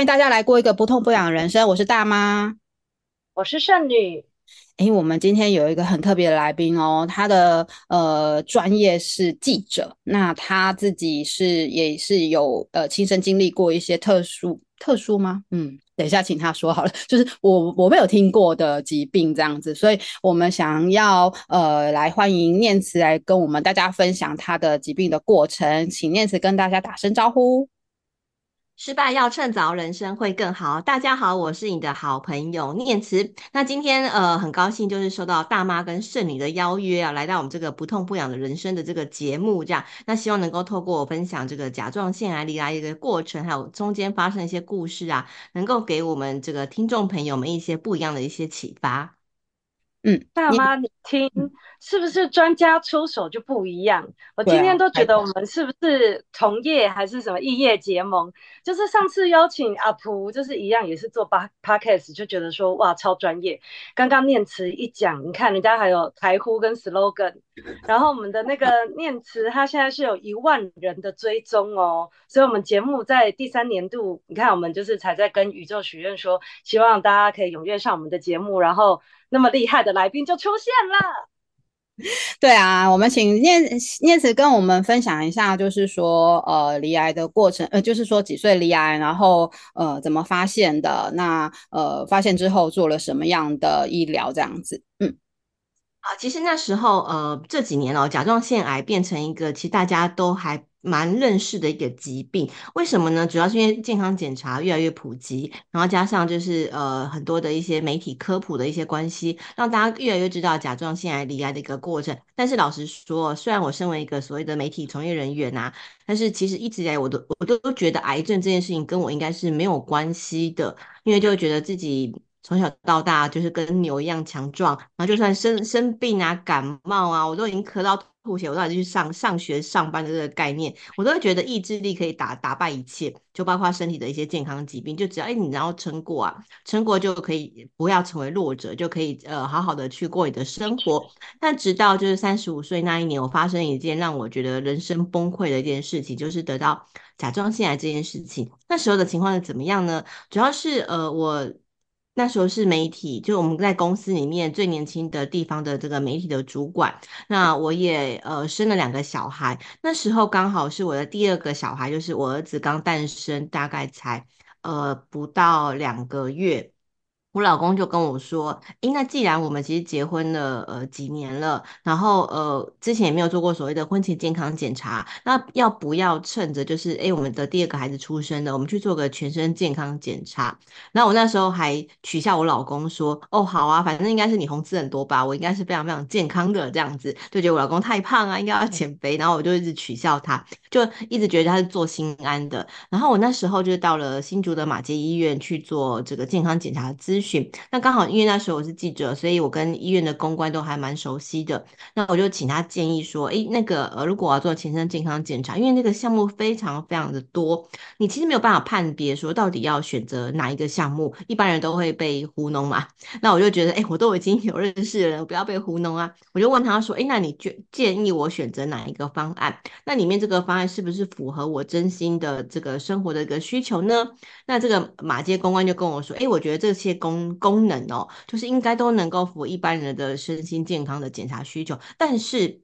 欢迎大家来过一个不痛不痒的人生。我是大妈，我是圣女。诶，我们今天有一个很特别的来宾哦，他的呃专业是记者，那他自己是也是有呃亲身经历过一些特殊特殊吗？嗯，等一下请他说好了，就是我我没有听过的疾病这样子，所以我们想要呃来欢迎念慈来跟我们大家分享他的疾病的过程，请念慈跟大家打声招呼。失败要趁早，人生会更好。大家好，我是你的好朋友念慈。那今天呃，很高兴就是受到大妈跟圣女的邀约啊，来到我们这个不痛不痒的人生的这个节目，这样。那希望能够透过我分享这个甲状腺癌罹癌的一个过程，还有中间发生一些故事啊，能够给我们这个听众朋友们一些不一样的一些启发。嗯，大妈，你听，是不是专家出手就不一样？我今天都觉得我们是不是同业还是什么异业结盟？就是上次邀请阿蒲，就是一样也是做八 podcast，就觉得说哇超专业。刚刚念词一讲，你看人家还有台呼跟 slogan，然后我们的那个念慈，他现在是有一万人的追踪哦，所以我们节目在第三年度，你看我们就是才在跟宇宙许愿说，希望大家可以踊跃上我们的节目，然后。那么厉害的来宾就出现了。对啊，我们请念念慈跟我们分享一下，就是说呃离癌的过程，呃就是说几岁离癌，然后呃怎么发现的，那呃发现之后做了什么样的医疗这样子，嗯，啊，其实那时候呃这几年哦，甲状腺癌变成一个其实大家都还。蛮认识的一个疾病，为什么呢？主要是因为健康检查越来越普及，然后加上就是呃很多的一些媒体科普的一些关系，让大家越来越知道甲状腺癌离癌的一个过程。但是老实说，虽然我身为一个所谓的媒体从业人员啊，但是其实一直以来我都我都觉得癌症这件事情跟我应该是没有关系的，因为就觉得自己从小到大就是跟牛一样强壮，然后就算生生病啊、感冒啊，我都已经咳到。吐血，我到底去上上学上班的这个概念，我都会觉得意志力可以打打败一切，就包括身体的一些健康疾病，就只要哎你然后撑过啊，撑过就可以不要成为弱者，就可以呃好好的去过你的生活。但直到就是三十五岁那一年，我发生一件让我觉得人生崩溃的一件事情，就是得到甲状腺癌这件事情。那时候的情况是怎么样呢？主要是呃我。那时候是媒体，就我们在公司里面最年轻的地方的这个媒体的主管。那我也呃生了两个小孩，那时候刚好是我的第二个小孩，就是我儿子刚诞生，大概才呃不到两个月。我老公就跟我说：“诶，那既然我们其实结婚了呃几年了，然后呃之前也没有做过所谓的婚前健康检查，那要不要趁着就是诶我们的第二个孩子出生了，我们去做个全身健康检查？”然后我那时候还取笑我老公说：“哦，好啊，反正应该是你红痣很多吧，我应该是非常非常健康的这样子，就觉得我老公太胖啊，应该要减肥。”然后我就一直取笑他，就一直觉得他是做心安的。然后我那时候就到了新竹的马偕医院去做这个健康检查咨询。那刚好因为那时候我是记者，所以我跟医院的公关都还蛮熟悉的。那我就请他建议说，诶，那个呃，如果我要做全身健康检查，因为那个项目非常非常的多，你其实没有办法判别说到底要选择哪一个项目，一般人都会被糊弄嘛。那我就觉得，诶，我都已经有认识的人，不要被糊弄啊。我就问他说，诶，那你建建议我选择哪一个方案？那里面这个方案是不是符合我真心的这个生活的一个需求呢？那这个马街公关就跟我说，诶，我觉得这些功功能哦，就是应该都能够符合一般人的身心健康的检查需求，但是。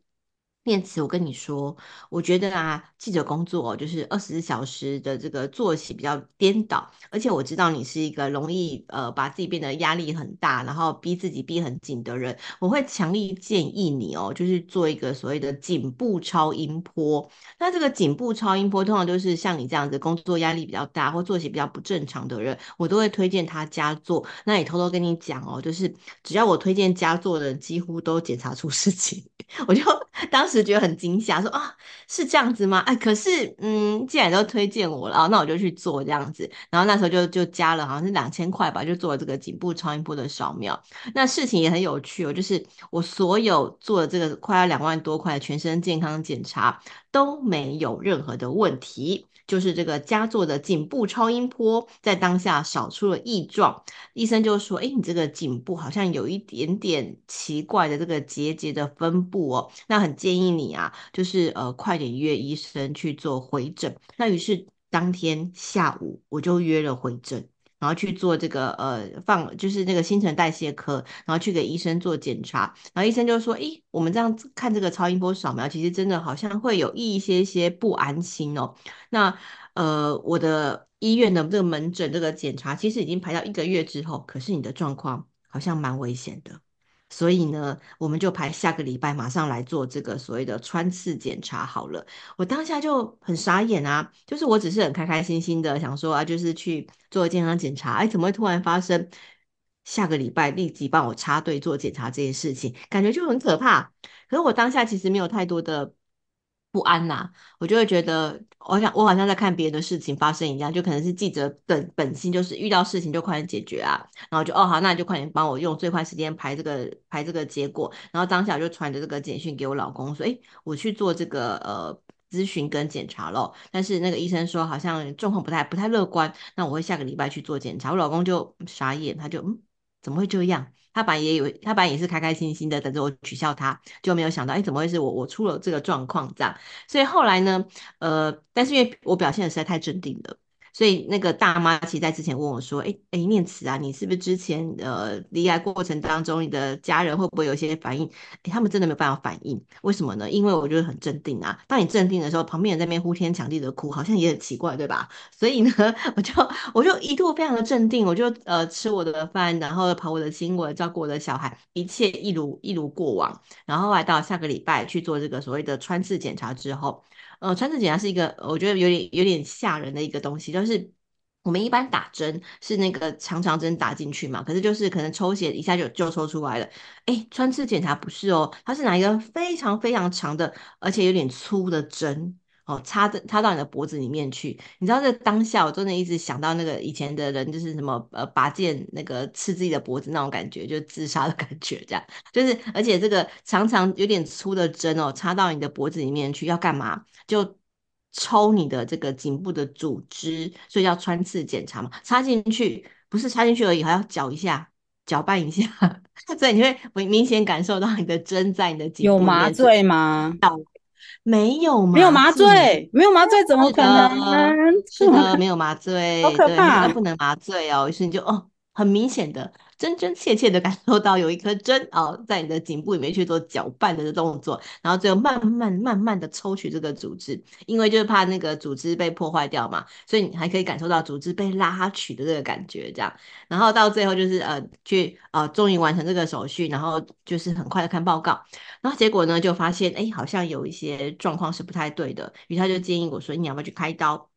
念慈，我跟你说，我觉得啊，记者工作就是二十四小时的这个作息比较颠倒，而且我知道你是一个容易呃把自己变得压力很大，然后逼自己逼很紧的人，我会强力建议你哦，就是做一个所谓的颈部超音波。那这个颈部超音波通常都是像你这样子工作压力比较大或作息比较不正常的人，我都会推荐他加做。那也偷偷跟你讲哦，就是只要我推荐加做的，几乎都检查出事情，我就当时。就觉得很惊吓，说啊，是这样子吗？哎，可是嗯，既然都推荐我了，那我就去做这样子。然后那时候就就加了，好像是两千块吧，就做了这个颈部超音波的扫描。那事情也很有趣哦，就是我所有做的这个快要两万多块的全身健康检查都没有任何的问题。就是这个佳作的颈部超音波，在当下扫出了异状，医生就说：“哎，你这个颈部好像有一点点奇怪的这个结节的分布哦，那很建议你啊，就是呃快点约医生去做回诊。”那于是。当天下午我就约了回诊。然后去做这个呃放就是那个新陈代谢科，然后去给医生做检查，然后医生就说：“诶，我们这样子看这个超音波扫描，其实真的好像会有一些些不安心哦。那呃，我的医院的这个门诊这个检查，其实已经排到一个月之后，可是你的状况好像蛮危险的。”所以呢，我们就排下个礼拜马上来做这个所谓的穿刺检查好了。我当下就很傻眼啊，就是我只是很开开心心的想说啊，就是去做健康检查，哎，怎么会突然发生下个礼拜立即帮我插队做检查这件事情，感觉就很可怕。可是我当下其实没有太多的。不安呐、我就会觉得，我想我好像在看别人的事情发生一样，就可能是记者本本心就是遇到事情就快点解决啊，然后就哦好，那你就快点帮我用最快时间排这个排这个结果，然后当下就传着这个简讯给我老公说，诶，我去做这个呃咨询跟检查咯，但是那个医生说好像状况不太不太乐观，那我会下个礼拜去做检查，我老公就傻眼，他就嗯怎么会这样？他本来也有，他本来也是开开心心的等着我取笑他，就没有想到，哎，怎么会是我？我出了这个状况这样。所以后来呢，呃，但是因为我表现的实在太镇定了。所以那个大妈其实在之前问我说：“哎哎，念慈啊，你是不是之前呃离癌过程当中，你的家人会不会有一些反应？”哎，他们真的没有办法反应，为什么呢？因为我觉得很镇定啊。当你镇定的时候，旁边人在那边呼天抢地的哭，好像也很奇怪，对吧？所以呢，我就我就一度非常的镇定，我就呃吃我的饭，然后跑我的新闻，照顾我的小孩，一切一如一如过往。然后来到下个礼拜去做这个所谓的穿刺检查之后。呃，穿刺检查是一个我觉得有点有点吓人的一个东西，就是我们一般打针是那个长长针打进去嘛，可是就是可能抽血一下就就抽出来了。哎，穿刺检查不是哦，它是拿一个非常非常长的，而且有点粗的针。哦，插的插到你的脖子里面去，你知道，在当下我真的一直想到那个以前的人，就是什么呃拔剑那个刺自己的脖子那种感觉，就自杀的感觉，这样就是，而且这个常常有点粗的针哦，插到你的脖子里面去要干嘛？就抽你的这个颈部的组织，所以要穿刺检查嘛。插进去不是插进去而已，还要搅一下，搅拌一下，所以你会明明显感受到你的针在你的颈部。有麻醉吗？没有麻，没有麻醉，没有麻醉怎么可能？是的，没有麻醉，好可怕，对，不能麻醉哦。于是你就哦，很明显的。真真切切的感受到有一颗针哦，在你的颈部里面去做搅拌的动作，然后最后慢慢慢慢的抽取这个组织，因为就是怕那个组织被破坏掉嘛，所以你还可以感受到组织被拉取的这个感觉，这样，然后到最后就是呃去呃终于完成这个手续，然后就是很快的看报告，然后结果呢就发现哎好像有一些状况是不太对的，于是他就建议我说，你要不要去开刀？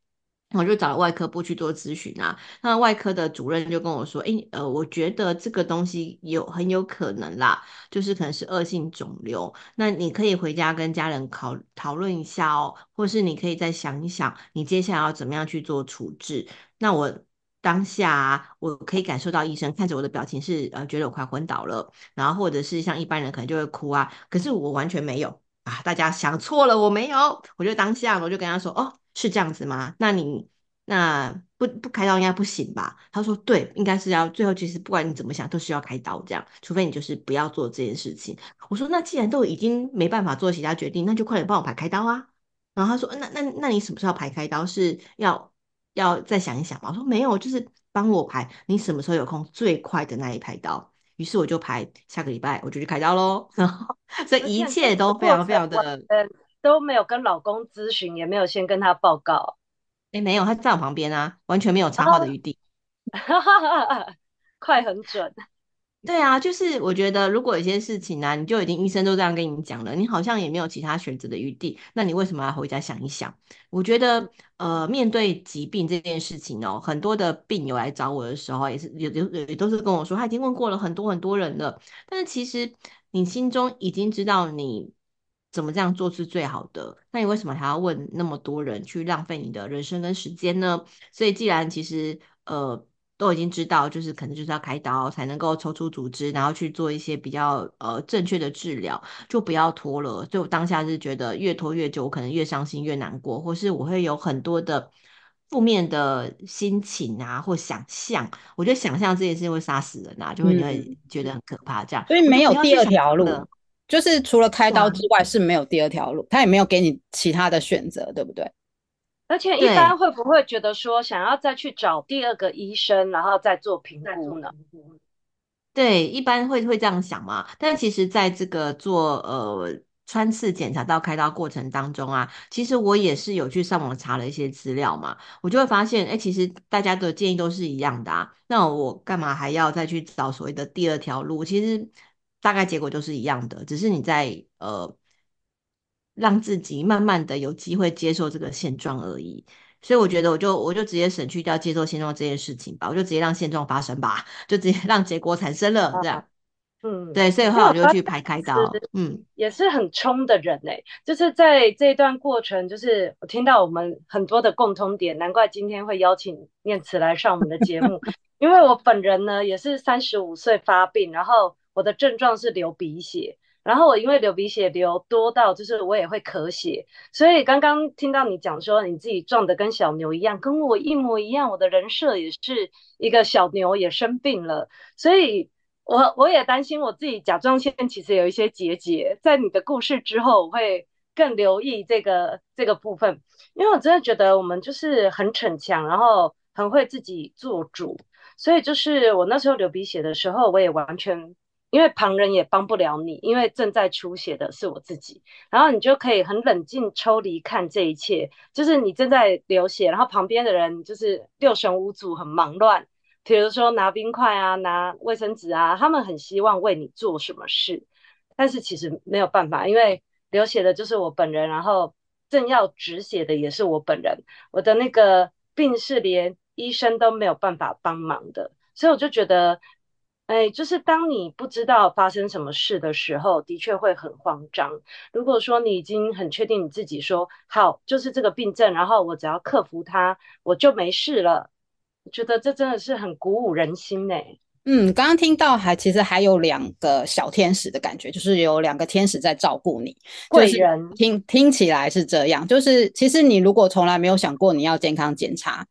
我就找了外科部去做咨询啊，那外科的主任就跟我说，诶，呃，我觉得这个东西有很有可能啦，就是可能是恶性肿瘤，那你可以回家跟家人考讨论一下哦，或是你可以再想一想，你接下来要怎么样去做处置。那我当下啊，我可以感受到医生看着我的表情是呃觉得我快昏倒了，然后或者是像一般人可能就会哭啊，可是我完全没有啊，大家想错了，我没有，我就当下我就跟他说，哦。是这样子吗？那你那不不开刀应该不行吧？他说对，应该是要最后其实不管你怎么想都需要开刀这样，除非你就是不要做这件事情。我说那既然都已经没办法做其他决定，那就快点帮我排开刀啊。然后他说那那那你什么时候排开刀？是要要再想一想吗？我说没有，就是帮我排，你什么时候有空最快的那一排刀。于是我就排下个礼拜我就去开刀喽。然后所以一切都非常非常的。都没有跟老公咨询，也没有先跟他报告。哎，没有，他在我旁边啊，完全没有插话的余地。哦、快很准。对啊，就是我觉得，如果有些事情呢、啊，你就已经医生都这样跟你讲了，你好像也没有其他选择的余地，那你为什么要回家想一想？我觉得，呃，面对疾病这件事情哦，很多的病友来找我的时候，也是有有也都是跟我说，他已经问过了很多很多人了，但是其实你心中已经知道你。怎么这样做是最好的？那你为什么还要问那么多人去浪费你的人生跟时间呢？所以既然其实呃都已经知道，就是可能就是要开刀才能够抽出组织，然后去做一些比较呃正确的治疗，就不要拖了。所以我当下是觉得越拖越久，我可能越伤心越难过，或是我会有很多的负面的心情啊，或想象。我觉得想象这件事情会杀死人啊，就会会觉得很可怕。这样，所以没有第二条路。就是除了开刀之外是没有第二条路，他也没有给你其他的选择，对不对？而且一般会不会觉得说想要再去找第二个医生，然后再做评估呢？对，一般会会这样想嘛。但其实在这个做呃。穿刺检查到开刀过程当中啊，其实我也是有去上网查了一些资料嘛，我就会发现，哎，其实大家的建议都是一样的啊，那我干嘛还要再去找所谓的第二条路？其实大概结果都是一样的，只是你在呃让自己慢慢的有机会接受这个现状而已。所以我觉得，我就我就直接省去掉接受现状这件事情吧，我就直接让现状发生吧，就直接让结果产生了这样。嗯，对，所以后来我就去排开刀，嗯，也是很冲的人哎、欸，就是在这一段过程，就是我听到我们很多的共通点，难怪今天会邀请念慈来上我们的节目，因为我本人呢也是三十五岁发病，然后我的症状是流鼻血，然后我因为流鼻血流多到就是我也会咳血，所以刚刚听到你讲说你自己壮得跟小牛一样，跟我一模一样，我的人设也是一个小牛也生病了，所以。我我也担心我自己甲状腺其实有一些结节，在你的故事之后，我会更留意这个这个部分，因为我真的觉得我们就是很逞强，然后很会自己做主，所以就是我那时候流鼻血的时候，我也完全因为旁人也帮不了你，因为正在出血的是我自己，然后你就可以很冷静抽离看这一切，就是你正在流血，然后旁边的人就是六神无主，很忙乱。比如说拿冰块啊，拿卫生纸啊，他们很希望为你做什么事，但是其实没有办法，因为流血的就是我本人，然后正要止血的也是我本人，我的那个病是连医生都没有办法帮忙的，所以我就觉得，哎，就是当你不知道发生什么事的时候，的确会很慌张。如果说你已经很确定你自己说好，就是这个病症，然后我只要克服它，我就没事了。我觉得这真的是很鼓舞人心呢。嗯，刚刚听到还其实还有两个小天使的感觉，就是有两个天使在照顾你，贵人。听听起来是这样，就是其实你如果从来没有想过你要健康检查，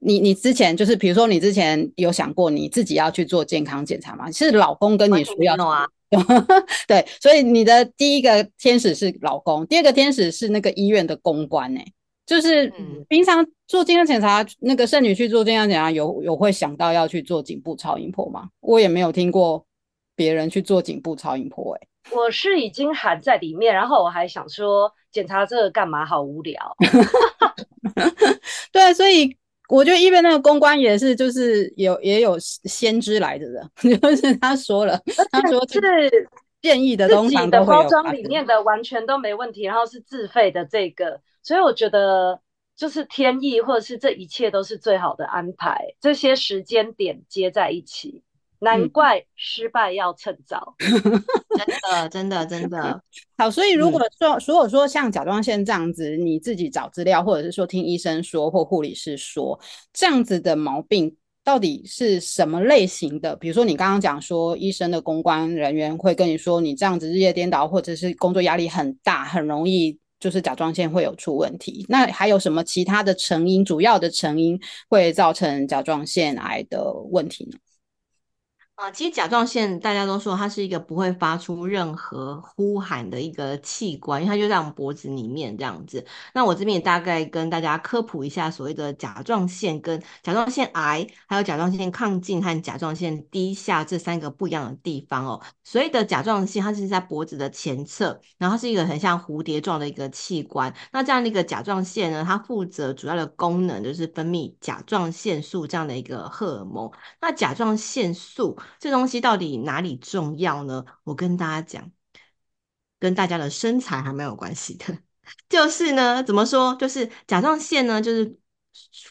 你你之前就是比如说你之前有想过你自己要去做健康检查吗？是老公跟你说要做啊？对，所以你的第一个天使是老公，第二个天使是那个医院的公关呢。就是平常做健康检查，那个剩女去做健康检查，有有会想到要去做颈部超音波吗？我也没有听过别人去做颈部超音波。哎，我是已经含在里面，然后我还想说检查这个干嘛？好无聊。对，所以我觉得因为那个公关也是，就是有也有先知来着的，就是他说了，他说是建议的东西的包装里面的完全都没问题，然后是自费的这个。所以我觉得，就是天意，或者是这一切都是最好的安排。这些时间点接在一起，难怪失败要趁早。嗯、真的，真的，真的。好，所以如果说，如果说像甲状腺这样子，你自己找资料，或者是说听医生说或护理师说，这样子的毛病到底是什么类型的？比如说你刚刚讲说，医生的公关人员会跟你说，你这样子日夜颠倒，或者是工作压力很大，很容易。就是甲状腺会有出问题，那还有什么其他的成因？主要的成因会造成甲状腺癌的问题呢？啊，其实甲状腺大家都说它是一个不会发出任何呼喊的一个器官，因为它就在我们脖子里面这样子。那我这边也大概跟大家科普一下所谓的甲状腺跟甲状腺癌，还有甲状腺亢进和甲状腺低下这三个不一样的地方哦。所谓的甲状腺，它是在脖子的前侧，然后它是一个很像蝴蝶状的一个器官。那这样的一个甲状腺呢，它负责主要的功能就是分泌甲状腺素这样的一个荷尔蒙。那甲状腺素这东西到底哪里重要呢？我跟大家讲，跟大家的身材还蛮有关系的。就是呢，怎么说？就是甲状腺呢，就是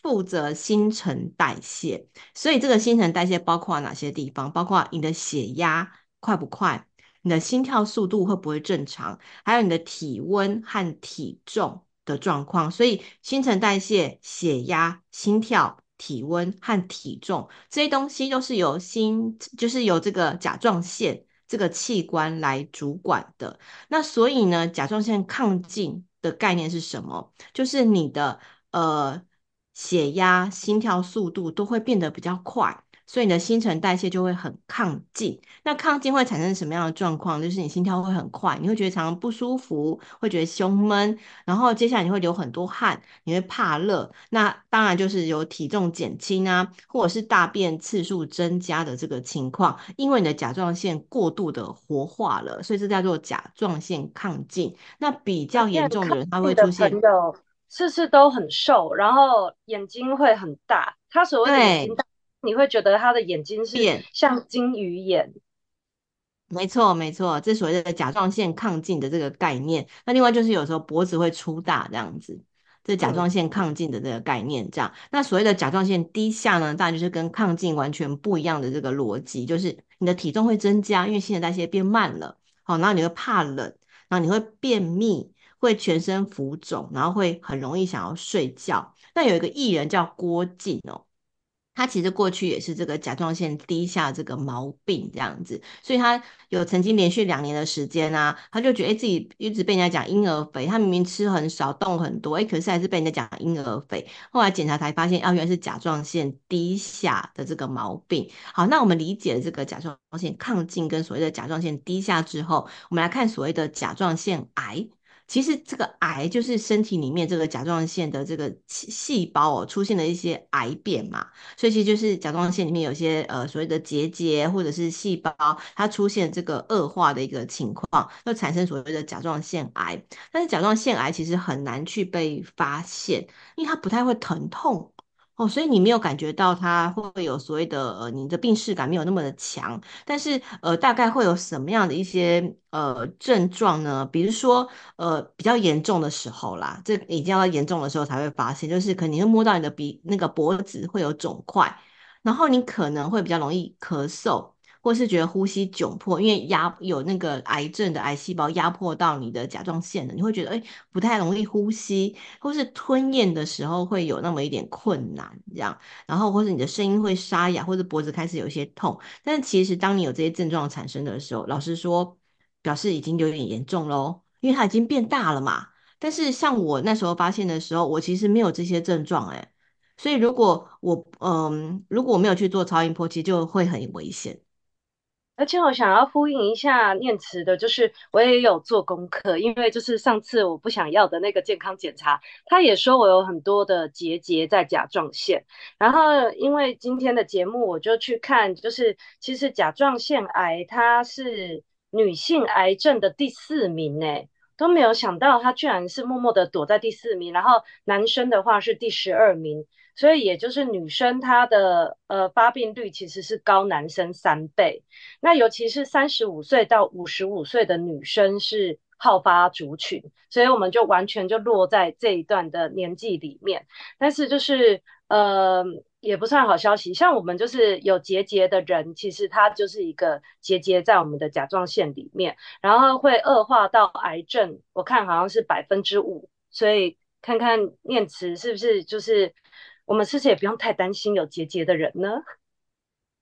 负责新陈代谢。所以这个新陈代谢包括哪些地方？包括你的血压快不快，你的心跳速度会不会正常，还有你的体温和体重的状况。所以新陈代谢、血压、心跳。体温和体重这些东西都是由心，就是由这个甲状腺这个器官来主管的。那所以呢，甲状腺亢进的概念是什么？就是你的呃血压、心跳速度都会变得比较快。所以你的新陈代谢就会很亢进。那亢进会产生什么样的状况？就是你心跳会很快，你会觉得常常不舒服，会觉得胸闷，然后接下来你会流很多汗，你会怕热。那当然就是有体重减轻啊，或者是大便次数增加的这个情况，因为你的甲状腺过度的活化了，所以这叫做甲状腺亢进。那比较严重的人，他会出现。次次都很瘦，然后眼睛会很大。他所谓的眼睛大，你会觉得他的眼睛是像金鱼眼。没错，没错，这所谓的甲状腺亢进的这个概念。那另外就是有时候脖子会粗大这样子，这甲状腺亢进的这个概念这样。嗯、那所谓的甲状腺低下呢，当然就是跟亢进完全不一样的这个逻辑，就是你的体重会增加，因为新陈代谢变慢了。好，然后你会怕冷，然后你会便秘。会全身浮肿，然后会很容易想要睡觉。那有一个艺人叫郭靖哦，他其实过去也是这个甲状腺低下这个毛病这样子，所以他有曾经连续两年的时间啊，他就觉得自己一直被人家讲婴儿肥，他明明吃很少，动很多，诶可是还是被人家讲婴儿肥。后来检查才发现，啊，原来是甲状腺低下的这个毛病。好，那我们理解了这个甲状腺亢进跟所谓的甲状腺低下之后，我们来看所谓的甲状腺癌。其实这个癌就是身体里面这个甲状腺的这个细胞哦，出现了一些癌变嘛，所以其实就是甲状腺里面有些呃所谓的结节或者是细胞，它出现这个恶化的一个情况，就产生所谓的甲状腺癌。但是甲状腺癌其实很难去被发现，因为它不太会疼痛。哦，所以你没有感觉到它会有所谓的呃，你的病逝感没有那么的强，但是呃，大概会有什么样的一些呃症状呢？比如说呃，比较严重的时候啦，这已经要严重的时候才会发现，就是可能你会摸到你的鼻那个脖子会有肿块，然后你可能会比较容易咳嗽。或是觉得呼吸窘迫，因为压有那个癌症的癌细胞压迫到你的甲状腺了，你会觉得哎、不太容易呼吸，或是吞咽的时候会有那么一点困难这样，然后或是你的声音会沙哑，或者脖子开始有一些痛。但是其实当你有这些症状产生的时候，老实说，表示已经有点严重喽，因为它已经变大了嘛。但是像我那时候发现的时候，我其实没有这些症状哎，所以如果我嗯如果我没有去做超音波，其实就会很危险。而且我想要呼应一下念慈的，就是我也有做功课，因为就是上次我不想要的那个健康检查，他也说我有很多的结节在甲状腺。然后因为今天的节目，我就去看，就是其实甲状腺癌它是女性癌症的第四名，诶，都没有想到它居然是默默的躲在第四名。然后男生的话是第十二名。所以也就是女生她的呃发病率其实是高男生三倍，那尤其是三十五岁到五十五岁的女生是好发族群，所以我们就完全就落在这一段的年纪里面。但是就是呃也不算好消息，像我们就是有结节的人，其实它就是一个结节在我们的甲状腺里面，然后会恶化到癌症，我看好像是百分之五，所以看看念慈是不是就是。我们是不是也不用太担心有结节的人呢？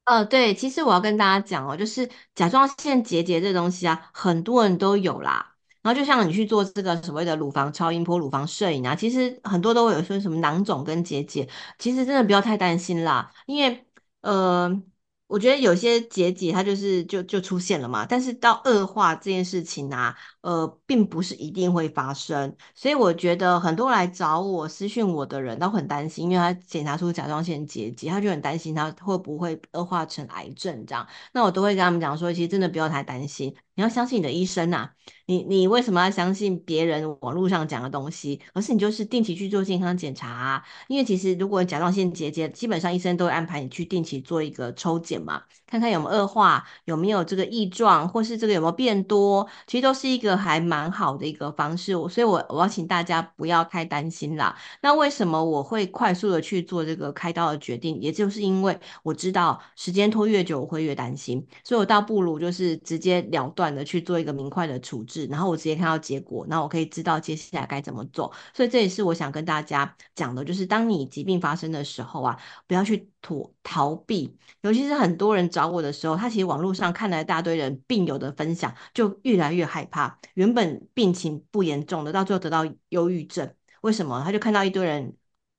呃，对，其实我要跟大家讲哦，就是甲状腺结节这东西啊，很多人都有啦。然后就像你去做这个所谓的乳房超音波、乳房摄影啊，其实很多都会有说什么囊肿跟结节，其实真的不要太担心啦，因为呃。我觉得有些结节它就是就就出现了嘛，但是到恶化这件事情啊，呃，并不是一定会发生，所以我觉得很多来找我私讯我的人都很担心，因为他检查出甲状腺结节，他就很担心他会不会恶化成癌症这样，那我都会跟他们讲说，其实真的不要太担心。你要相信你的医生呐、啊，你你为什么要相信别人网络上讲的东西？而是你就是定期去做健康检查啊，因为其实如果甲状腺结节，基本上医生都会安排你去定期做一个抽检嘛，看看有没有恶化，有没有这个异状，或是这个有没有变多，其实都是一个还蛮好的一个方式。所以我我要请大家不要太担心啦。那为什么我会快速的去做这个开刀的决定？也就是因为我知道时间拖越久，我会越担心，所以我倒不如就是直接了断。的去做一个明快的处置，然后我直接看到结果，然后我可以知道接下来该怎么做。所以这也是我想跟大家讲的，就是当你疾病发生的时候啊，不要去躲逃避。尤其是很多人找我的时候，他其实网络上看了一大堆人病友的分享，就越来越害怕。原本病情不严重的，到最后得到忧郁症，为什么？他就看到一堆人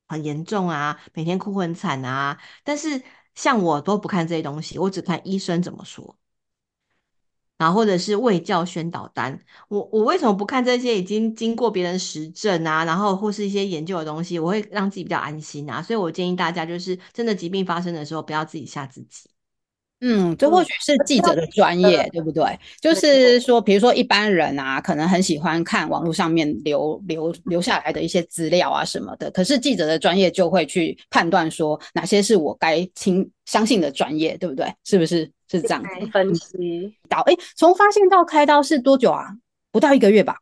很严重啊，每天哭很惨啊，但是。像我都不看这些东西，我只看医生怎么说。然后或者是卫教宣导单，我我为什么不看这些已经经过别人实证啊，然后或是一些研究的东西，我会让自己比较安心啊。所以我建议大家就是真的疾病发生的时候，不要自己吓自己。嗯，这或许是记者的专业，对不对？就是说，比如说一般人啊，可能很喜欢看网络上面留留留下来的一些资料啊什么的，可是记者的专业就会去判断说哪些是我该听相信的专业，对不对？是不是？是这样子分析到哎，从发现到开刀是多久啊？不到一个月吧？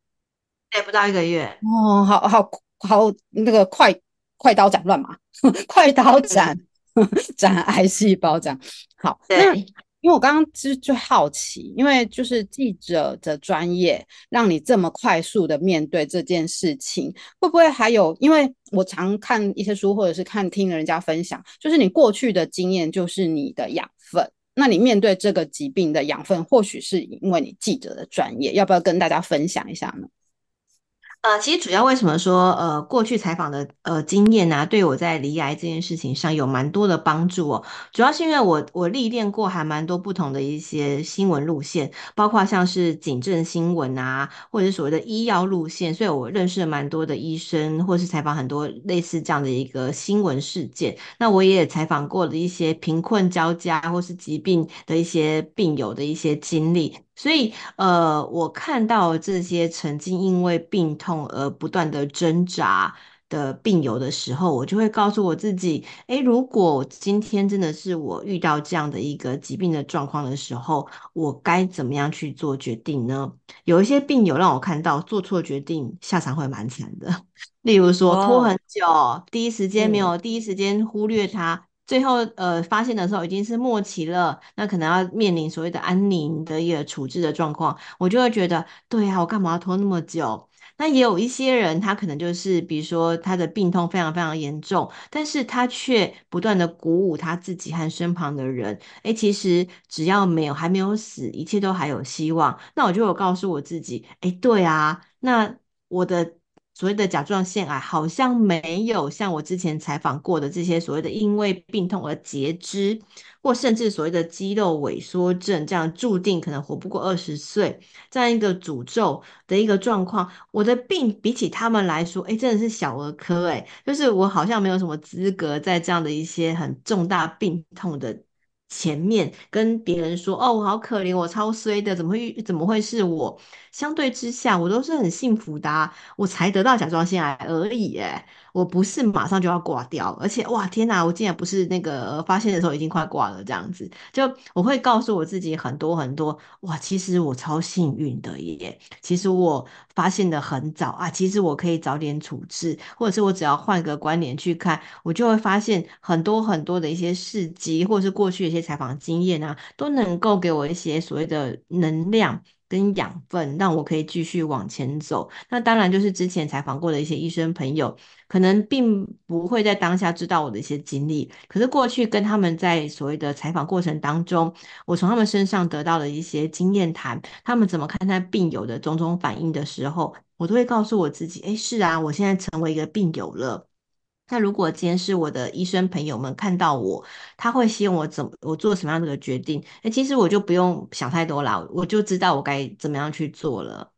对，不到一个月。哦，好好好，那个快快刀斩乱麻，快刀斩 斩癌细胞这样。好，对。那因为我刚刚其实就好奇，因为就是记者的专业，让你这么快速的面对这件事情，会不会还有？因为我常看一些书，或者是看听人家分享，就是你过去的经验就是你的养分。那你面对这个疾病的养分，或许是因为你记者的专业，要不要跟大家分享一下呢？呃，其实主要为什么说呃过去采访的呃经验啊，对我在罹癌这件事情上有蛮多的帮助哦。主要是因为我我历练过还蛮多不同的一些新闻路线，包括像是警政新闻啊，或者是所谓的医药路线，所以我认识了蛮多的医生，或是采访很多类似这样的一个新闻事件。那我也采访过的一些贫困交加或是疾病的一些病友的一些经历。所以，呃，我看到这些曾经因为病痛而不断的挣扎的病友的时候，我就会告诉我自己：诶，如果今天真的是我遇到这样的一个疾病的状况的时候，我该怎么样去做决定呢？有一些病友让我看到做错决定，下场会蛮惨的。例如说拖很久，第一时间没有第一时间忽略它。最后，呃，发现的时候已经是末期了，那可能要面临所谓的安宁的一个处置的状况，我就会觉得，对呀，我干嘛要拖那么久？那也有一些人，他可能就是，比如说他的病痛非常非常严重，但是他却不断的鼓舞他自己和身旁的人，诶，其实只要没有还没有死，一切都还有希望。那我就有告诉我自己，诶，对啊，那我的。所谓的甲状腺癌好像没有像我之前采访过的这些所谓的因为病痛而截肢，或甚至所谓的肌肉萎缩症这样注定可能活不过二十岁这样一个诅咒的一个状况。我的病比起他们来说，诶，真的是小儿科诶，就是我好像没有什么资格在这样的一些很重大病痛的。前面跟别人说哦，我好可怜，我超衰的，怎么会怎么会是我？相对之下，我都是很幸福的，我才得到甲状腺癌而已，诶我不是马上就要挂掉，而且哇天哪，我竟然不是那个发现的时候已经快挂了这样子，就我会告诉我自己很多很多哇，其实我超幸运的耶，其实我发现的很早啊，其实我可以早点处置，或者是我只要换个观点去看，我就会发现很多很多的一些事迹，或者是过去一些采访经验啊，都能够给我一些所谓的能量。跟养分，让我可以继续往前走。那当然就是之前采访过的一些医生朋友，可能并不会在当下知道我的一些经历，可是过去跟他们在所谓的采访过程当中，我从他们身上得到了一些经验谈，他们怎么看待病友的种种反应的时候，我都会告诉我自己：诶，是啊，我现在成为一个病友了。那如果今天是我的医生朋友们看到我，他会希望我怎么我做什么样的决定？诶，其实我就不用想太多啦，我就知道我该怎么样去做了。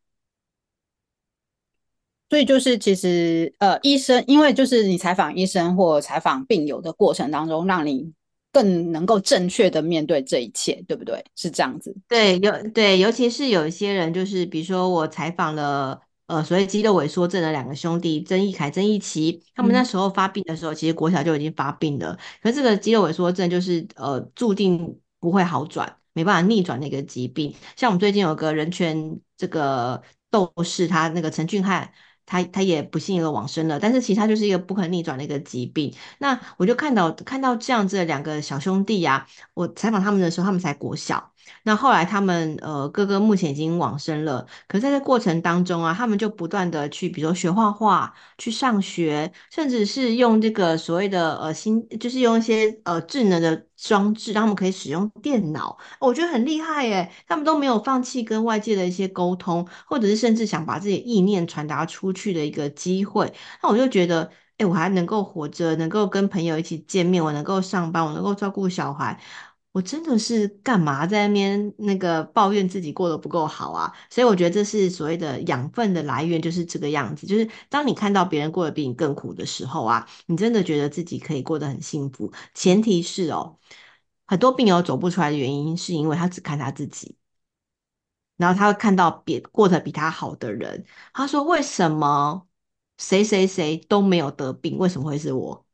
所以就是其实呃，医生因为就是你采访医生或采访病友的过程当中，让你更能够正确的面对这一切，对不对？是这样子。对，有对，尤其是有一些人，就是比如说我采访了。呃，所谓肌肉萎缩症的两个兄弟曾义凯、曾义琪，他们那时候发病的时候，嗯、其实国小就已经发病了。可是这个肌肉萎缩症就是呃，注定不会好转，没办法逆转的一个疾病。像我们最近有个人权这个斗士，他那个陈俊翰，他他也不幸的往生了。但是其实他就是一个不可逆转的一个疾病。那我就看到看到这样子的两个小兄弟呀、啊，我采访他们的时候，他们才国小。那后来他们呃哥哥目前已经往生了，可是在这过程当中啊，他们就不断的去，比如说学画画、去上学，甚至是用这个所谓的呃新，就是用一些呃智能的装置，让他们可以使用电脑，我觉得很厉害耶。他们都没有放弃跟外界的一些沟通，或者是甚至想把自己意念传达出去的一个机会。那我就觉得哎，我还能够活着，能够跟朋友一起见面，我能够上班，我能够照顾小孩。我真的是干嘛在那边那个抱怨自己过得不够好啊？所以我觉得这是所谓的养分的来源，就是这个样子。就是当你看到别人过得比你更苦的时候啊，你真的觉得自己可以过得很幸福。前提是哦，很多病友走不出来的原因，是因为他只看他自己，然后他会看到别过得比他好的人，他说：“为什么谁谁谁都没有得病，为什么会是我？”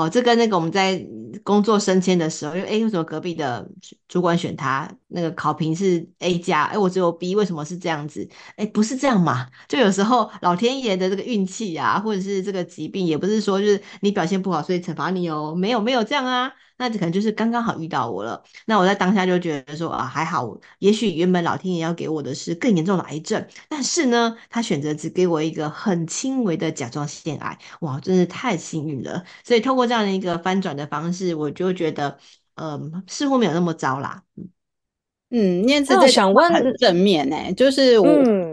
哦，这跟那个我们在工作升迁的时候，因为哎，为什么隔壁的主管选他？那个考评是 A 加，哎，我只有 B，为什么是这样子？哎，不是这样嘛？就有时候老天爷的这个运气啊，或者是这个疾病，也不是说就是你表现不好，所以惩罚你哦，没有没有这样啊。那可能就是刚刚好遇到我了。那我在当下就觉得说啊，还好，也许原本老天爷要给我的是更严重的癌症，但是呢，他选择只给我一个很轻微的甲状腺癌，哇，真是太幸运了。所以透过这样的一个翻转的方式，我就觉得，嗯，似乎没有那么糟啦。念慈这想问很正面呢、欸，就是我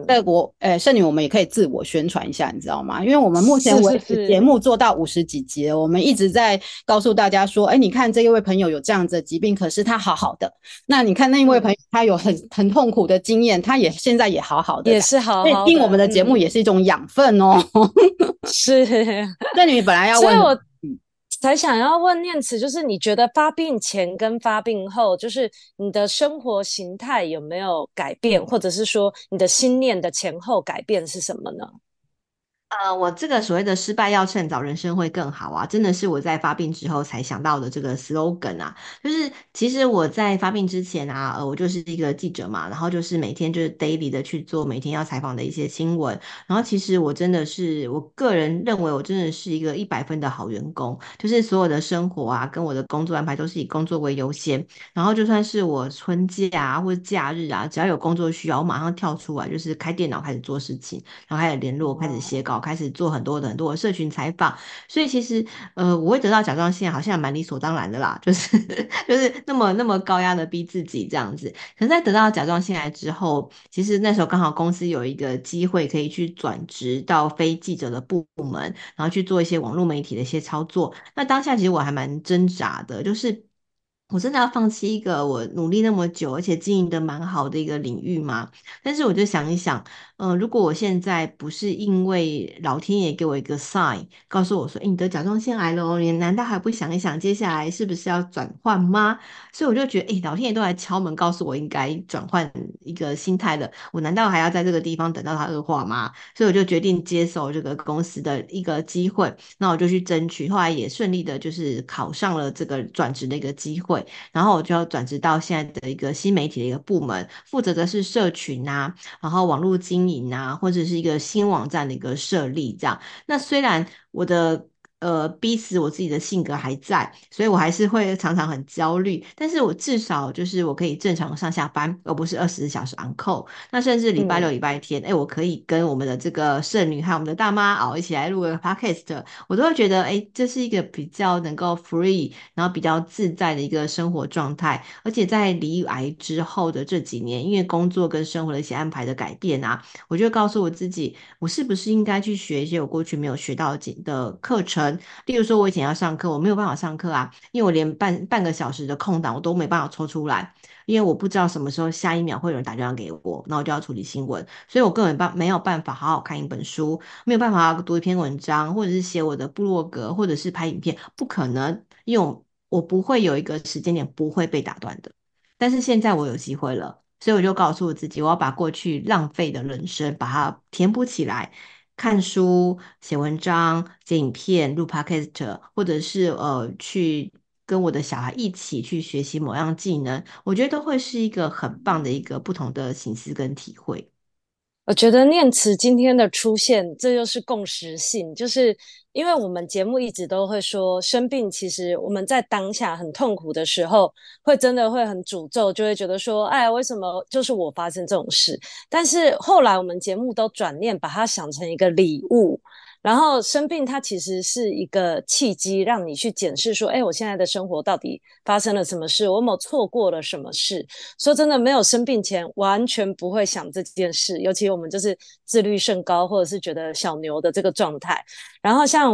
在国诶，圣女我们也可以自我宣传一下，你知道吗？因为我们目前为止节目做到五十几集了，我们一直在告诉大家说，哎，你看这一位朋友有这样子的疾病，可是他好好的。那你看那一位朋友，他有很很痛苦的经验，他也现在也好好的，也是好好的。所以听我们的节目也是一种养分哦。是，圣女本来要问。才想要问念慈，就是你觉得发病前跟发病后，就是你的生活形态有没有改变，或者是说你的心念的前后改变是什么呢？呃，我这个所谓的失败要趁早，人生会更好啊，真的是我在发病之后才想到的这个 slogan 啊。就是其实我在发病之前啊，呃，我就是一个记者嘛，然后就是每天就是 daily 的去做每天要采访的一些新闻。然后其实我真的是，我个人认为我真的是一个一百分的好员工，就是所有的生活啊，跟我的工作安排都是以工作为优先。然后就算是我春假啊或者假日啊，只要有工作需要，我马上跳出来，就是开电脑开始做事情，然后开始联络，开始写稿。开始做很多的很多的社群采访，所以其实呃，我会得到甲状腺好像蛮理所当然的啦，就是 就是那么那么高压的逼自己这样子。可是在得到甲状腺癌之后，其实那时候刚好公司有一个机会可以去转职到非记者的部门，然后去做一些网络媒体的一些操作。那当下其实我还蛮挣扎的，就是我真的要放弃一个我努力那么久而且经营的蛮好的一个领域吗？但是我就想一想。嗯、如果我现在不是因为老天爷给我一个 sign，告诉我说，诶，你得甲状腺癌了哦，你难道还不想一想接下来是不是要转换吗？所以我就觉得，诶，老天爷都来敲门告诉我应该转换一个心态了，我难道还要在这个地方等到它恶化吗？所以我就决定接受这个公司的一个机会，那我就去争取，后来也顺利的就是考上了这个转职的一个机会，然后我就要转职到现在的一个新媒体的一个部门，负责的是社群啊，然后网络经营啊，或者是一个新网站的一个设立，这样。那虽然我的。呃，逼死我自己的性格还在，所以我还是会常常很焦虑。但是我至少就是我可以正常上下班，而不是二十四小时 on call。那甚至礼拜六、礼拜天，哎、嗯，我可以跟我们的这个剩女还有我们的大妈哦一起来录个 podcast，我都会觉得，哎，这是一个比较能够 free，然后比较自在的一个生活状态。而且在离癌之后的这几年，因为工作跟生活的一些安排的改变啊，我就告诉我自己，我是不是应该去学一些我过去没有学到的课程。例如说，我以前要上课，我没有办法上课啊，因为我连半半个小时的空档我都没办法抽出来，因为我不知道什么时候下一秒会有人打电话给我，那我就要处理新闻，所以我根本办没有办法好好看一本书，没有办法读一篇文章，或者是写我的部落格，或者是拍影片，不可能，因为我我不会有一个时间点不会被打断的。但是现在我有机会了，所以我就告诉我自己，我要把过去浪费的人生把它填补起来。看书、写文章、剪影片、录 podcast，或者是呃，去跟我的小孩一起去学习某样技能，我觉得都会是一个很棒的一个不同的形式跟体会。我觉得念慈今天的出现，这就是共识性，就是因为我们节目一直都会说，生病其实我们在当下很痛苦的时候，会真的会很诅咒，就会觉得说，哎，为什么就是我发生这种事？但是后来我们节目都转念，把它想成一个礼物。然后生病，它其实是一个契机，让你去检视说：哎，我现在的生活到底发生了什么事？我有没有错过了什么事？说真的，没有生病前，完全不会想这件事。尤其我们就是自律甚高，或者是觉得小牛的这个状态。然后像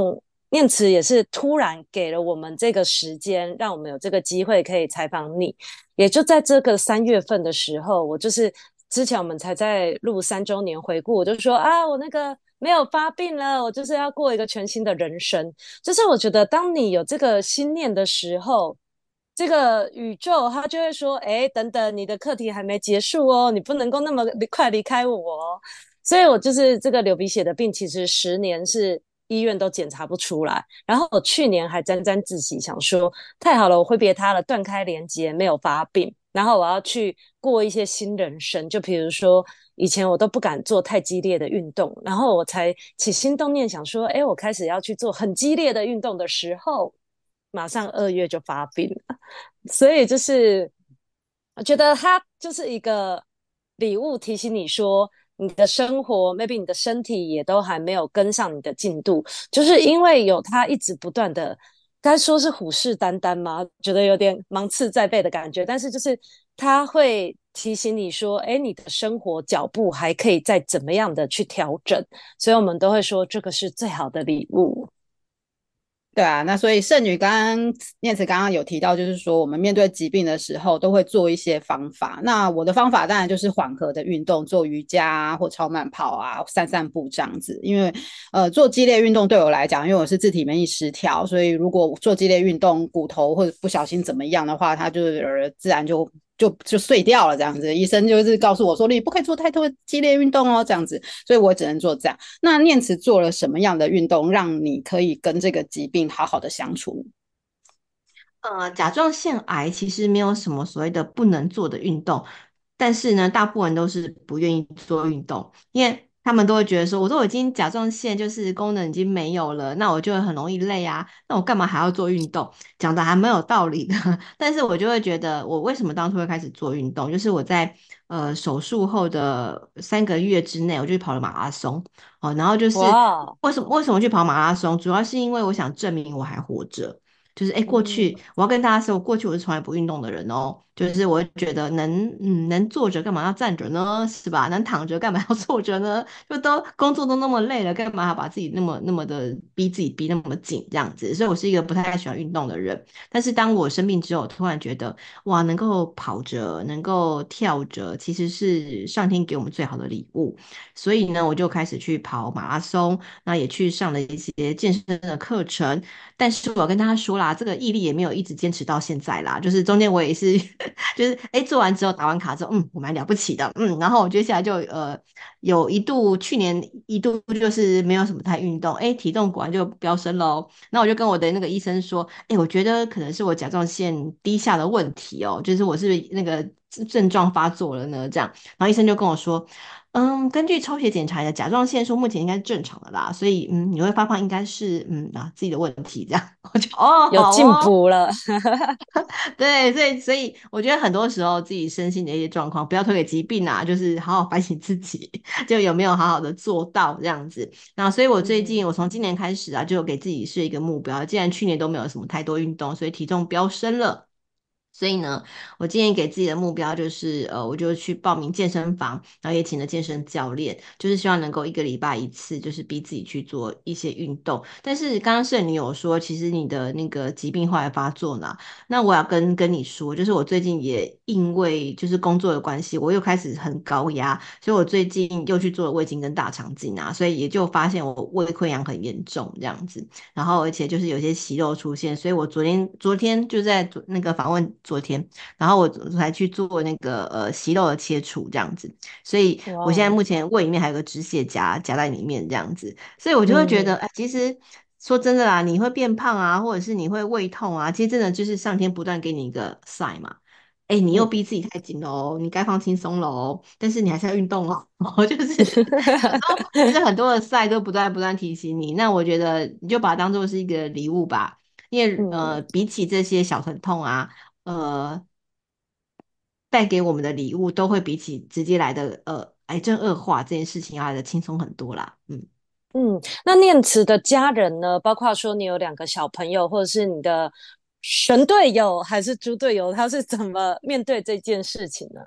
念慈也是突然给了我们这个时间，让我们有这个机会可以采访你。也就在这个三月份的时候，我就是之前我们才在录三周年回顾，我就说啊，我那个没有发病了，我就是要过一个全新的人生。就是我觉得，当你有这个心念的时候，这个宇宙它就会说，哎，等等，你的课题还没结束哦，你不能够那么快离开我。所以我就是这个流鼻血的病，其实十年是。医院都检查不出来，然后我去年还沾沾自喜，想说太好了，我挥别他了，断开连接，没有发病，然后我要去过一些新人生。就比如说，以前我都不敢做太激烈的运动，然后我才起心动念想说，哎，我开始要去做很激烈的运动的时候，马上二月就发病了。所以就是我觉得它就是一个礼物，提醒你说。你的生活，maybe 你的身体也都还没有跟上你的进度，就是因为有他一直不断的，该说是虎视眈眈吗？觉得有点芒刺在背的感觉，但是就是他会提醒你说，哎，你的生活脚步还可以再怎么样的去调整，所以我们都会说这个是最好的礼物。对啊，那所以圣女刚刚念慈刚刚有提到，就是说我们面对疾病的时候都会做一些方法。那我的方法当然就是缓和的运动，做瑜伽啊，或超慢跑啊，散散步这样子。因为呃做激烈运动对我来讲，因为我是自体免疫失调，所以如果做激烈运动，骨头或者不小心怎么样的话，它就是自然就。就就碎掉了这样子，医生就是告诉我说，你不可以做太多激烈运动哦，这样子，所以我只能做这样。那念慈做了什么样的运动，让你可以跟这个疾病好好的相处？呃，甲状腺癌其实没有什么所谓的不能做的运动，但是呢，大部分都是不愿意做运动，因为。他们都会觉得说，我说我已经甲状腺就是功能已经没有了，那我就会很容易累啊，那我干嘛还要做运动？讲的还蛮有道理的，但是我就会觉得，我为什么当初会开始做运动？就是我在呃手术后的三个月之内，我就去跑了马拉松哦，然后就是为什么为什么去跑马拉松？主要是因为我想证明我还活着。就是哎，过去我要跟大家说，我过去我是从来不运动的人哦。就是我觉得能嗯能坐着干嘛要站着呢？是吧？能躺着干嘛要 坐着呢？就都工作都那么累了，干嘛要把自己那么那么的逼自己逼那么紧这样子？所以我是一个不太喜欢运动的人。但是当我生病之后，突然觉得哇，能够跑着，能够跳着，其实是上天给我们最好的礼物。所以呢，我就开始去跑马拉松，那也去上了一些健身的课程。但是我跟大家说了。啊，这个毅力也没有一直坚持到现在啦，就是中间我也是，就是哎做完之后打完卡之后，嗯，我蛮了不起的，嗯，然后我接下来就呃有一度去年一度就是没有什么太运动，哎，体重果然就飙升喽。那我就跟我的那个医生说，哎，我觉得可能是我甲状腺低下的问题哦，就是我是不是那个症状发作了呢？这样，然后医生就跟我说。嗯，根据抽血检查的甲状腺素目前应该是正常的啦，所以嗯，你会发胖应该是嗯啊自己的问题这样，我就哦有进步了，对，所以所以我觉得很多时候自己身心的一些状况不要推给疾病啊，就是好好反省自己，就有没有好好的做到这样子。那所以我最近我从今年开始啊，就给自己设一个目标，既然去年都没有什么太多运动，所以体重飙升了。所以呢，我今年给自己的目标就是，呃，我就去报名健身房，然后也请了健身教练，就是希望能够一个礼拜一次，就是逼自己去做一些运动。但是刚刚圣女有说，其实你的那个疾病后来发作了，那我要跟跟你说，就是我最近也因为就是工作的关系，我又开始很高压，所以我最近又去做了胃镜跟大肠镜啊，所以也就发现我胃溃疡很严重这样子，然后而且就是有些息肉出现，所以我昨天昨天就在那个访问。昨天，然后我才去做那个呃息肉的切除，这样子，所以我现在目前胃里面还有个止血夹夹在里面，这样子，所以我就会觉得，哎、嗯，其实说真的啦，你会变胖啊，或者是你会胃痛啊，其实真的就是上天不断给你一个 sign 嘛，哎，你又逼自己太紧了哦，你该放轻松了哦，但是你还是要运动哦，就是，就是很多的 sign 都不断不断提醒你，那我觉得你就把它当做是一个礼物吧，因为呃，比起这些小疼痛啊。呃，带给我们的礼物都会比起直接来的呃癌症恶化这件事情要来的轻松很多啦。嗯嗯，那念慈的家人呢？包括说你有两个小朋友，或者是你的神队友还是猪队友，他是怎么面对这件事情呢？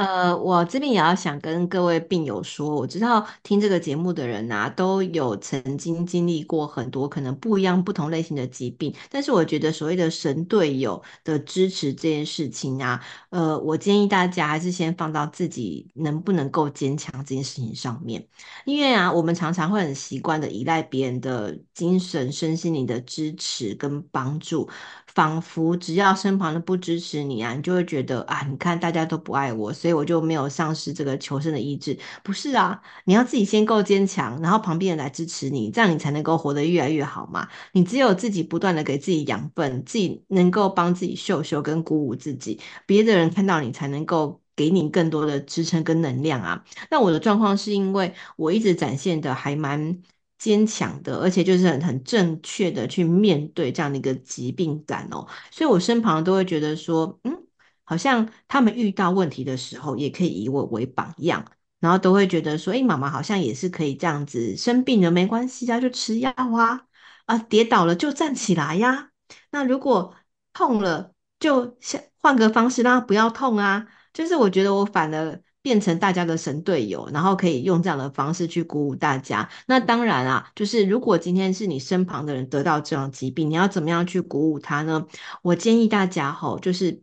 呃，我这边也要想跟各位病友说，我知道听这个节目的人啊，都有曾经经历过很多可能不一样、不同类型的疾病，但是我觉得所谓的神队友的支持这件事情啊，呃，我建议大家还是先放到自己能不能够坚强这件事情上面，因为啊，我们常常会很习惯的依赖别人的精神、身心灵的支持跟帮助。仿佛只要身旁的不支持你啊，你就会觉得啊，你看大家都不爱我，所以我就没有丧失这个求生的意志。不是啊，你要自己先够坚强，然后旁边人来支持你，这样你才能够活得越来越好嘛。你只有自己不断的给自己养分，自己能够帮自己秀秀跟鼓舞自己，别的人看到你才能够给你更多的支撑跟能量啊。那我的状况是因为我一直展现的还蛮。坚强的，而且就是很很正确的去面对这样的一个疾病感哦，所以我身旁都会觉得说，嗯，好像他们遇到问题的时候，也可以以我为榜样，然后都会觉得说，哎，妈妈好像也是可以这样子，生病了没关系啊，就吃药啊，啊，跌倒了就站起来呀，那如果痛了，就换个方式让他不要痛啊，就是我觉得我反而。变成大家的神队友，然后可以用这样的方式去鼓舞大家。那当然啊，就是如果今天是你身旁的人得到这样疾病，你要怎么样去鼓舞他呢？我建议大家吼，就是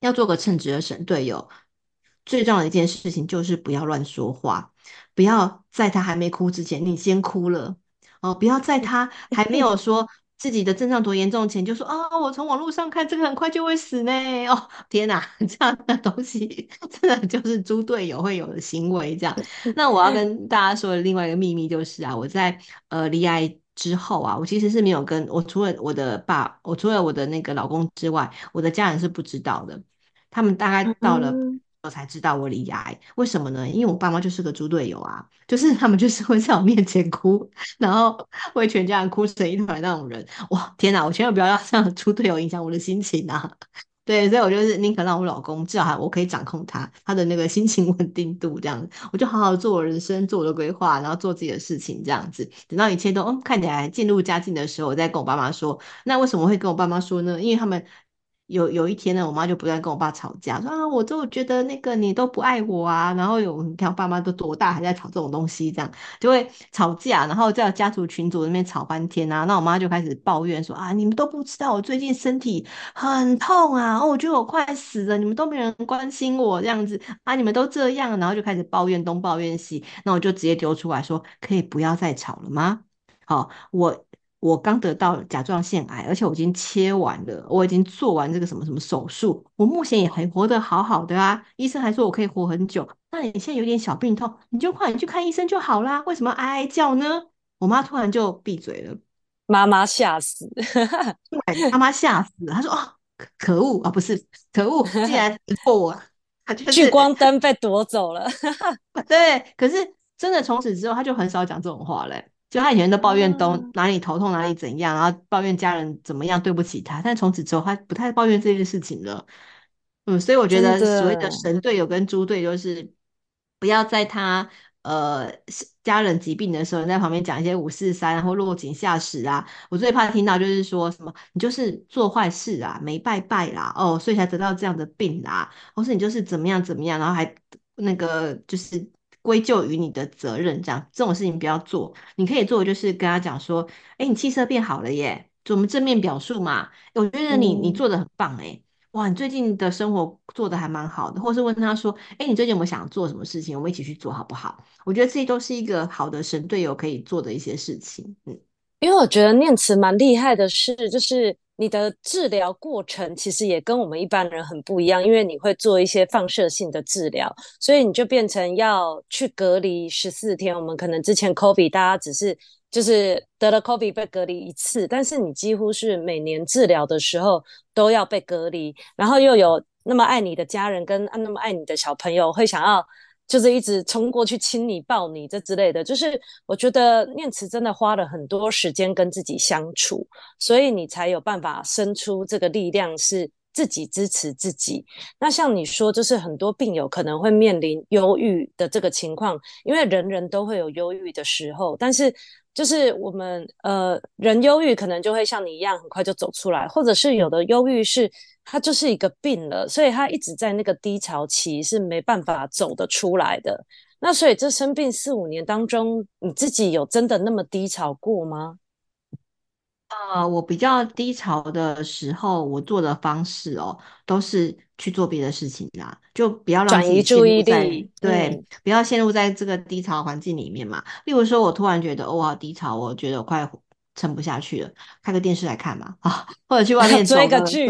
要做个称职的神队友。最重要的一件事情就是不要乱说话，不要在他还没哭之前，你先哭了哦，不要在他还没有说。自己的症状多严重前就说啊、哦，我从网络上看这个很快就会死呢。哦，天哪，这样的东西 真的就是猪队友会有的行为。这样，那我要跟大家说的另外一个秘密就是啊，我在呃离癌之后啊，我其实是没有跟我除了我的爸，我除了我的那个老公之外，我的家人是不知道的。他们大概到了。我才知道我罹癌，为什么呢？因为我爸妈就是个猪队友啊，就是他们就是会在我面前哭，然后会全家人哭成一团那种人。哇，天哪！我千万不要让这样的猪队友影响我的心情啊！对，所以我就是宁可让我老公至少还我可以掌控他他的那个心情稳定度这样子，我就好好做我人生，做我的规划，然后做自己的事情这样子。等到一切都嗯看起来渐入佳境的时候，我再跟我爸妈说。那为什么会跟我爸妈说呢？因为他们。有有一天呢，我妈就不断跟我爸吵架，说啊，我就觉得那个你都不爱我啊，然后有你看爸妈都多大还在吵这种东西，这样就会吵架，然后在家族群组里面吵半天啊，那我妈就开始抱怨说啊，你们都不知道我最近身体很痛啊，我觉得我快死了，你们都没人关心我这样子啊，你们都这样，然后就开始抱怨东抱怨西，那我就直接丢出来说，可以不要再吵了吗？好，我。我刚得到甲状腺癌，而且我已经切完了，我已经做完这个什么什么手术，我目前也还活得好好的啊。医生还说我可以活很久。那你现在有点小病痛，你就快点去看医生就好啦。为什么哀哀叫呢？我妈突然就闭嘴了，妈妈吓死，妈妈吓死了。她说：“哦，可恶啊，不是可恶，竟然错我，就是、聚光灯被夺走了。”对，可是真的从此之后，她就很少讲这种话嘞。就他以前都抱怨东哪里头痛哪里怎样，然后抱怨家人怎么样对不起他，但从此之后他不太抱怨这件事情了。嗯，所以我觉得所谓的神队友跟猪队友就是不要在他呃家人疾病的时候在旁边讲一些五四三，然后落井下石啊。我最怕听到就是说什么你就是做坏事啊，没拜拜啦，哦，所以才得到这样的病啦，或是你就是怎么样怎么样，然后还那个就是。归咎于你的责任，这样这种事情不要做。你可以做的就是跟他讲说：“哎，你气色变好了耶，做我们正面表述嘛。”我觉得你你做的很棒哎，哇，你最近的生活做的还蛮好的。或是问他说：“哎，你最近有没有想做什么事情？我们一起去做好不好？”我觉得这些都是一个好的神队友可以做的一些事情。嗯，因为我觉得念慈蛮厉害的是，就是。你的治疗过程其实也跟我们一般人很不一样，因为你会做一些放射性的治疗，所以你就变成要去隔离十四天。我们可能之前 COVID 大家只是就是得了 COVID 被隔离一次，但是你几乎是每年治疗的时候都要被隔离，然后又有那么爱你的家人跟那么爱你的小朋友会想要。就是一直冲过去亲你抱你这之类的，就是我觉得念慈真的花了很多时间跟自己相处，所以你才有办法生出这个力量，是自己支持自己。那像你说，就是很多病友可能会面临忧郁的这个情况，因为人人都会有忧郁的时候，但是就是我们呃人忧郁可能就会像你一样很快就走出来，或者是有的忧郁是它就是一个病了，所以他一直在那个低潮期是没办法走得出来的。那所以这生病四五年当中，你自己有真的那么低潮过吗？呃，我比较低潮的时候，我做的方式哦，都是去做别的事情啦，就不要让自己陷入在，对，嗯、不要陷入在这个低潮环境里面嘛。例如说，我突然觉得哦，我好低潮，我觉得我快撑不下去了，开个电视来看嘛，啊，或者去外 面追个剧，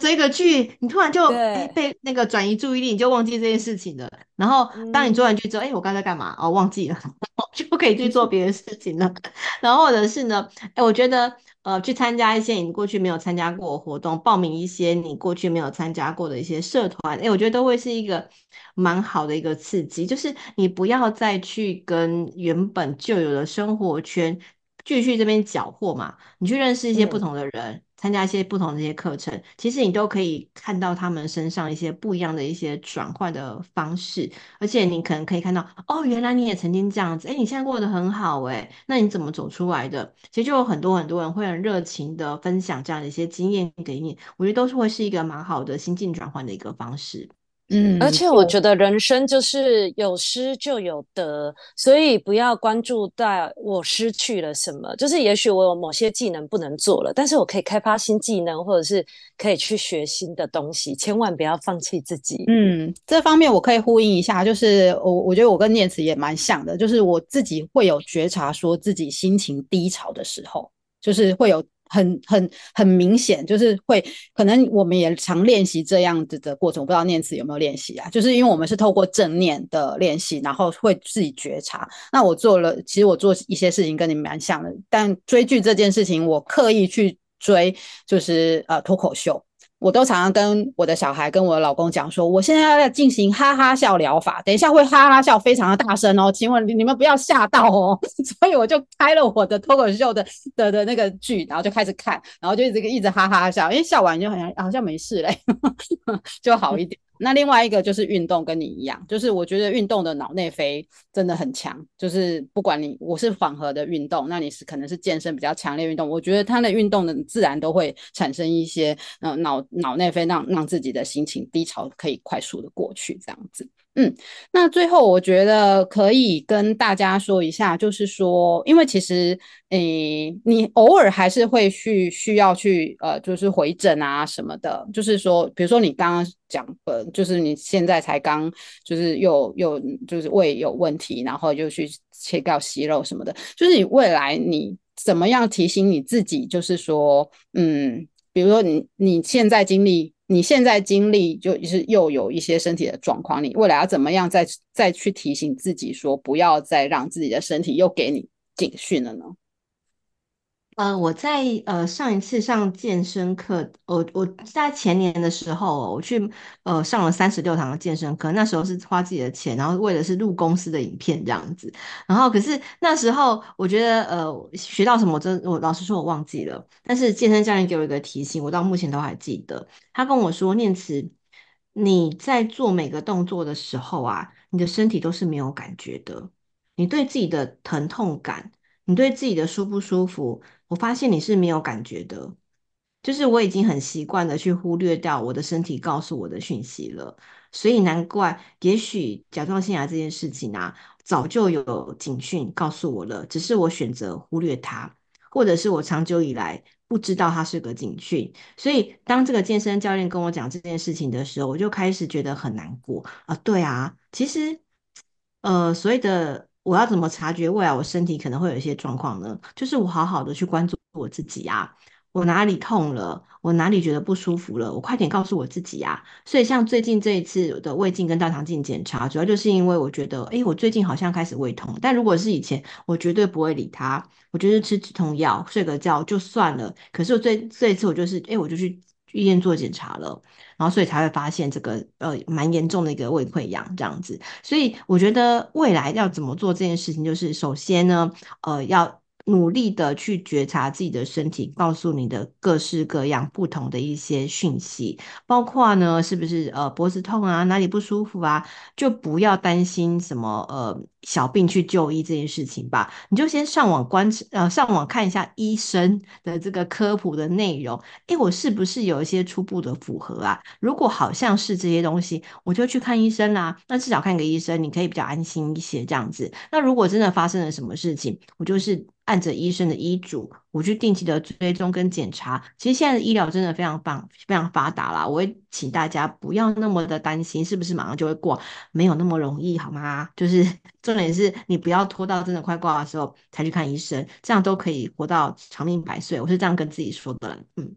追个剧，你突然就被那个转移注意力，你就忘记这件事情了。然后当你做完剧之后，哎、嗯，我刚才干嘛？哦，忘记了，就不可以去做别的事情了。然后或者是呢，哎，我觉得呃，去参加一些你过去没有参加过的活动，报名一些你过去没有参加过的一些社团，哎，我觉得都会是一个蛮好的一个刺激。就是你不要再去跟原本就有的生活圈。继续这边缴获嘛，你去认识一些不同的人，嗯、参加一些不同的一些课程，其实你都可以看到他们身上一些不一样的一些转换的方式，而且你可能可以看到，哦，原来你也曾经这样子，诶，你现在过得很好，哎，那你怎么走出来的？其实就有很多很多人会很热情的分享这样的一些经验给你，我觉得都是会是一个蛮好的心境转换的一个方式。嗯，而且我觉得人生就是有失就有得，所以不要关注到我失去了什么。就是也许我有某些技能不能做了，但是我可以开发新技能，或者是可以去学新的东西。千万不要放弃自己。嗯，这方面我可以呼应一下，就是我我觉得我跟念慈也蛮像的，就是我自己会有觉察，说自己心情低潮的时候，就是会有。很很很明显，就是会可能我们也常练习这样子的过程，我不知道念词有没有练习啊？就是因为我们是透过正念的练习，然后会自己觉察。那我做了，其实我做一些事情跟你们蛮像的，但追剧这件事情，我刻意去追，就是呃脱口秀。我都常常跟我的小孩、跟我的老公讲说，我现在要进行哈哈笑疗法，等一下会哈哈笑非常的大声哦，请问你们不要吓到哦。所以我就开了我的脱口秀的的的那个剧，然后就开始看，然后就一直一直哈哈笑，因为笑完就好像好像没事嘞，就好一点。那另外一个就是运动，跟你一样，就是我觉得运动的脑内啡真的很强。就是不管你我是缓和的运动，那你是可能是健身比较强烈运动，我觉得它的运动呢自然都会产生一些嗯脑脑内啡，让让自己的心情低潮可以快速的过去，这样子。嗯，那最后我觉得可以跟大家说一下，就是说，因为其实，诶、你偶尔还是会去需要去呃，就是回诊啊什么的。就是说，比如说你刚刚讲的，就是你现在才刚就是又又就是胃有问题，然后又去切掉息肉什么的。就是你未来你怎么样提醒你自己？就是说，嗯，比如说你你现在经历。你现在经历就是又有一些身体的状况，你未来要怎么样再再去提醒自己说，不要再让自己的身体又给你警讯了呢？呃，我在呃上一次上健身课，我我在前年的时候，我去呃上了三十六堂的健身课，那时候是花自己的钱，然后为的是录公司的影片这样子。然后可是那时候我觉得呃学到什么，我真我老实说我忘记了。但是健身教练给我一个提醒，我到目前都还记得。他跟我说，念慈，你在做每个动作的时候啊，你的身体都是没有感觉的，你对自己的疼痛感，你对自己的舒不舒服。我发现你是没有感觉的，就是我已经很习惯的去忽略掉我的身体告诉我的讯息了，所以难怪，也许甲状腺癌这件事情啊，早就有警讯告诉我了，只是我选择忽略它，或者是我长久以来不知道它是个警讯。所以当这个健身教练跟我讲这件事情的时候，我就开始觉得很难过啊。对啊，其实，呃，所谓的。我要怎么察觉未来我身体可能会有一些状况呢？就是我好好的去关注我自己呀，我哪里痛了，我哪里觉得不舒服了，我快点告诉我自己呀。所以像最近这一次的胃镜跟大肠镜检查，主要就是因为我觉得，诶，我最近好像开始胃痛，但如果是以前，我绝对不会理他，我就是吃止痛药，睡个觉就算了。可是我最这一次，我就是，诶，我就去。医院做检查了，然后所以才会发现这个呃蛮严重的一个胃溃疡这样子，所以我觉得未来要怎么做这件事情，就是首先呢，呃要努力的去觉察自己的身体，告诉你的各式各样不同的一些讯息，包括呢是不是呃脖子痛啊，哪里不舒服啊，就不要担心什么呃小病去就医这件事情吧，你就先上网观呃上网看一下医生的这个科普的内容，诶，我是不是有一些初步的符合啊？如果好像是这些东西，我就去看医生啦。那至少看个医生，你可以比较安心一些这样子。那如果真的发生了什么事情，我就是。按着医生的医嘱，我去定期的追踪跟检查。其实现在的医疗真的非常棒，非常发达啦。我会请大家不要那么的担心，是不是马上就会挂？没有那么容易，好吗？就是重点是你不要拖到真的快挂的时候才去看医生，这样都可以活到长命百岁。我是这样跟自己说的。嗯，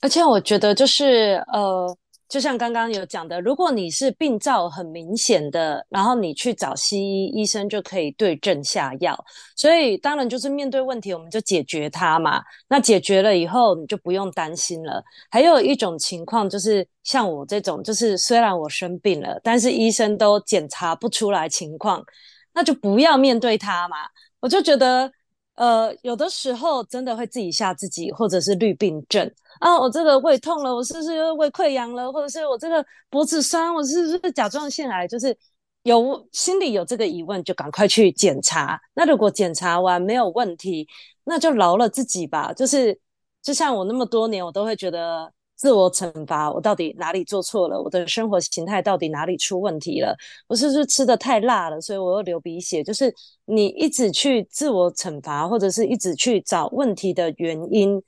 而且我觉得就是呃。就像刚刚有讲的，如果你是病灶很明显的，然后你去找西医医生就可以对症下药。所以当然就是面对问题，我们就解决它嘛。那解决了以后，你就不用担心了。还有一种情况就是像我这种，就是虽然我生病了，但是医生都检查不出来情况，那就不要面对它嘛。我就觉得，呃，有的时候真的会自己吓自己，或者是绿病症。啊，我这个胃痛了，我是不是又胃溃疡了？或者是我这个脖子酸，我是不是甲状腺癌？就是有心里有这个疑问，就赶快去检查。那如果检查完没有问题，那就饶了自己吧。就是就像我那么多年，我都会觉得自我惩罚，我到底哪里做错了？我的生活形态到底哪里出问题了？我是不是吃的太辣了，所以我又流鼻血？就是你一直去自我惩罚，或者是一直去找问题的原因。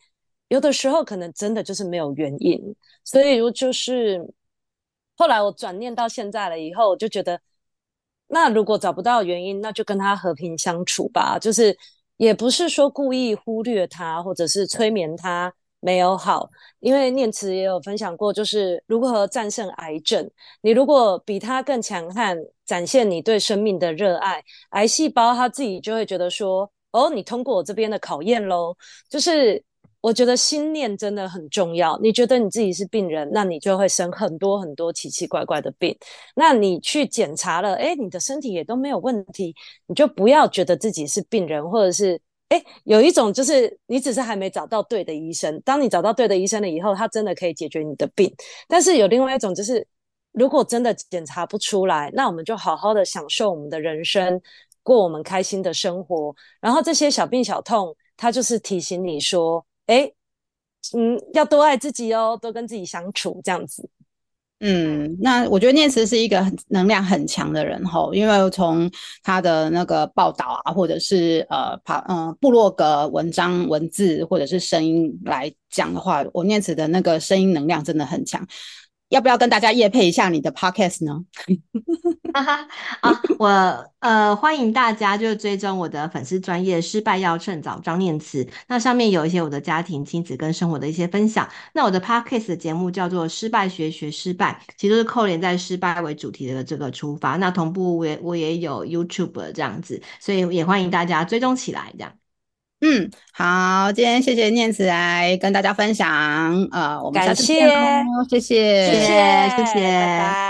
有的时候可能真的就是没有原因，所以我就是后来我转念到现在了以后，我就觉得，那如果找不到原因，那就跟他和平相处吧。就是也不是说故意忽略他，或者是催眠他没有好。因为念慈也有分享过，就是如何战胜癌症。你如果比他更强悍，展现你对生命的热爱，癌细胞他自己就会觉得说，哦，你通过我这边的考验喽，就是。我觉得心念真的很重要。你觉得你自己是病人，那你就会生很多很多奇奇怪怪的病。那你去检查了，诶，你的身体也都没有问题，你就不要觉得自己是病人，或者是诶，有一种就是你只是还没找到对的医生。当你找到对的医生了以后，他真的可以解决你的病。但是有另外一种就是，如果真的检查不出来，那我们就好好的享受我们的人生，过我们开心的生活。然后这些小病小痛，它就是提醒你说。哎，嗯，要多爱自己哦，多跟自己相处，这样子。嗯，那我觉得念慈是一个很能量很强的人吼，因为从他的那个报道啊，或者是呃，跑嗯部落格文章文字，或者是声音来讲的话，我念慈的那个声音能量真的很强。要不要跟大家夜配一下你的 podcast 呢？哈哈，啊，我呃欢迎大家就追踪我的粉丝专业失败要趁早张念慈，那上面有一些我的家庭、亲子跟生活的一些分享。那我的 podcast 的节目叫做失败学学失败，其实都是扣连在失败为主题的这个出发。那同步我也我也有 YouTube 这样子，所以也欢迎大家追踪起来这样。嗯，好，今天谢谢念慈来跟大家分享，呃，我们下次见，谢谢，谢谢，谢谢，拜拜。